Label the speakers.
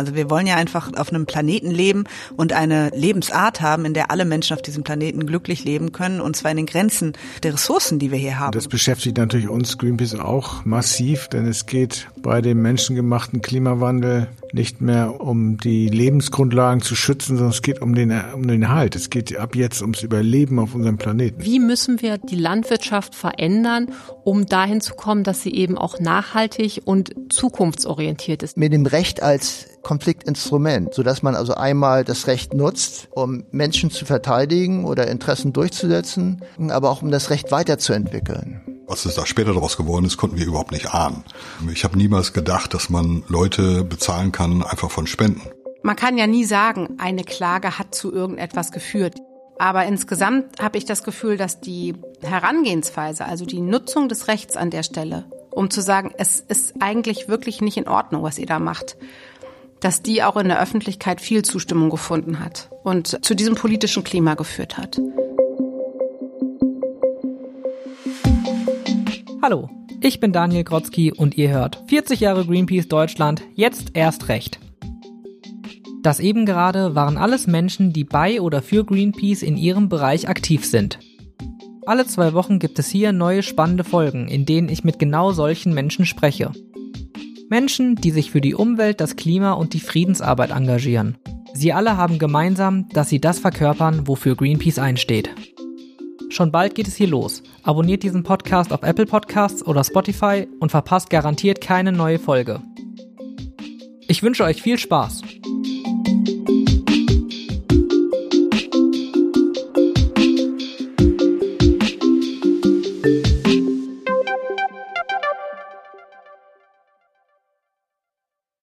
Speaker 1: Also wir wollen ja einfach auf einem Planeten leben und eine Lebensart haben, in der alle Menschen auf diesem Planeten glücklich leben können und zwar in den Grenzen der Ressourcen, die wir hier haben.
Speaker 2: Das beschäftigt natürlich uns Greenpeace auch massiv, denn es geht bei dem menschengemachten Klimawandel nicht mehr um die Lebensgrundlagen zu schützen, sondern es geht um den, um den Halt. Es geht ab jetzt ums Überleben auf unserem Planeten.
Speaker 3: Wie müssen wir die Landwirtschaft verändern, um dahin zu kommen, dass sie eben auch nachhaltig und zukunftsorientiert ist?
Speaker 4: Mit dem Recht als Konfliktinstrument, sodass man also einmal das Recht nutzt, um Menschen zu verteidigen oder Interessen durchzusetzen, aber auch um das Recht weiterzuentwickeln.
Speaker 5: Was es da später daraus geworden ist, konnten wir überhaupt nicht ahnen. Ich habe niemals gedacht, dass man Leute bezahlen kann einfach von Spenden.
Speaker 6: Man kann ja nie sagen, eine Klage hat zu irgendetwas geführt. Aber insgesamt habe ich das Gefühl, dass die Herangehensweise, also die Nutzung des Rechts an der Stelle, um zu sagen, es ist eigentlich wirklich nicht in Ordnung, was ihr da macht, dass die auch in der Öffentlichkeit viel Zustimmung gefunden hat und zu diesem politischen Klima geführt hat.
Speaker 7: Hallo, ich bin Daniel Grotzky und ihr hört 40 Jahre Greenpeace Deutschland, jetzt erst recht. Das eben gerade waren alles Menschen, die bei oder für Greenpeace in ihrem Bereich aktiv sind. Alle zwei Wochen gibt es hier neue spannende Folgen, in denen ich mit genau solchen Menschen spreche. Menschen, die sich für die Umwelt, das Klima und die Friedensarbeit engagieren. Sie alle haben gemeinsam, dass sie das verkörpern, wofür Greenpeace einsteht. Schon bald geht es hier los. Abonniert diesen Podcast auf Apple Podcasts oder Spotify und verpasst garantiert keine neue Folge. Ich wünsche euch viel Spaß.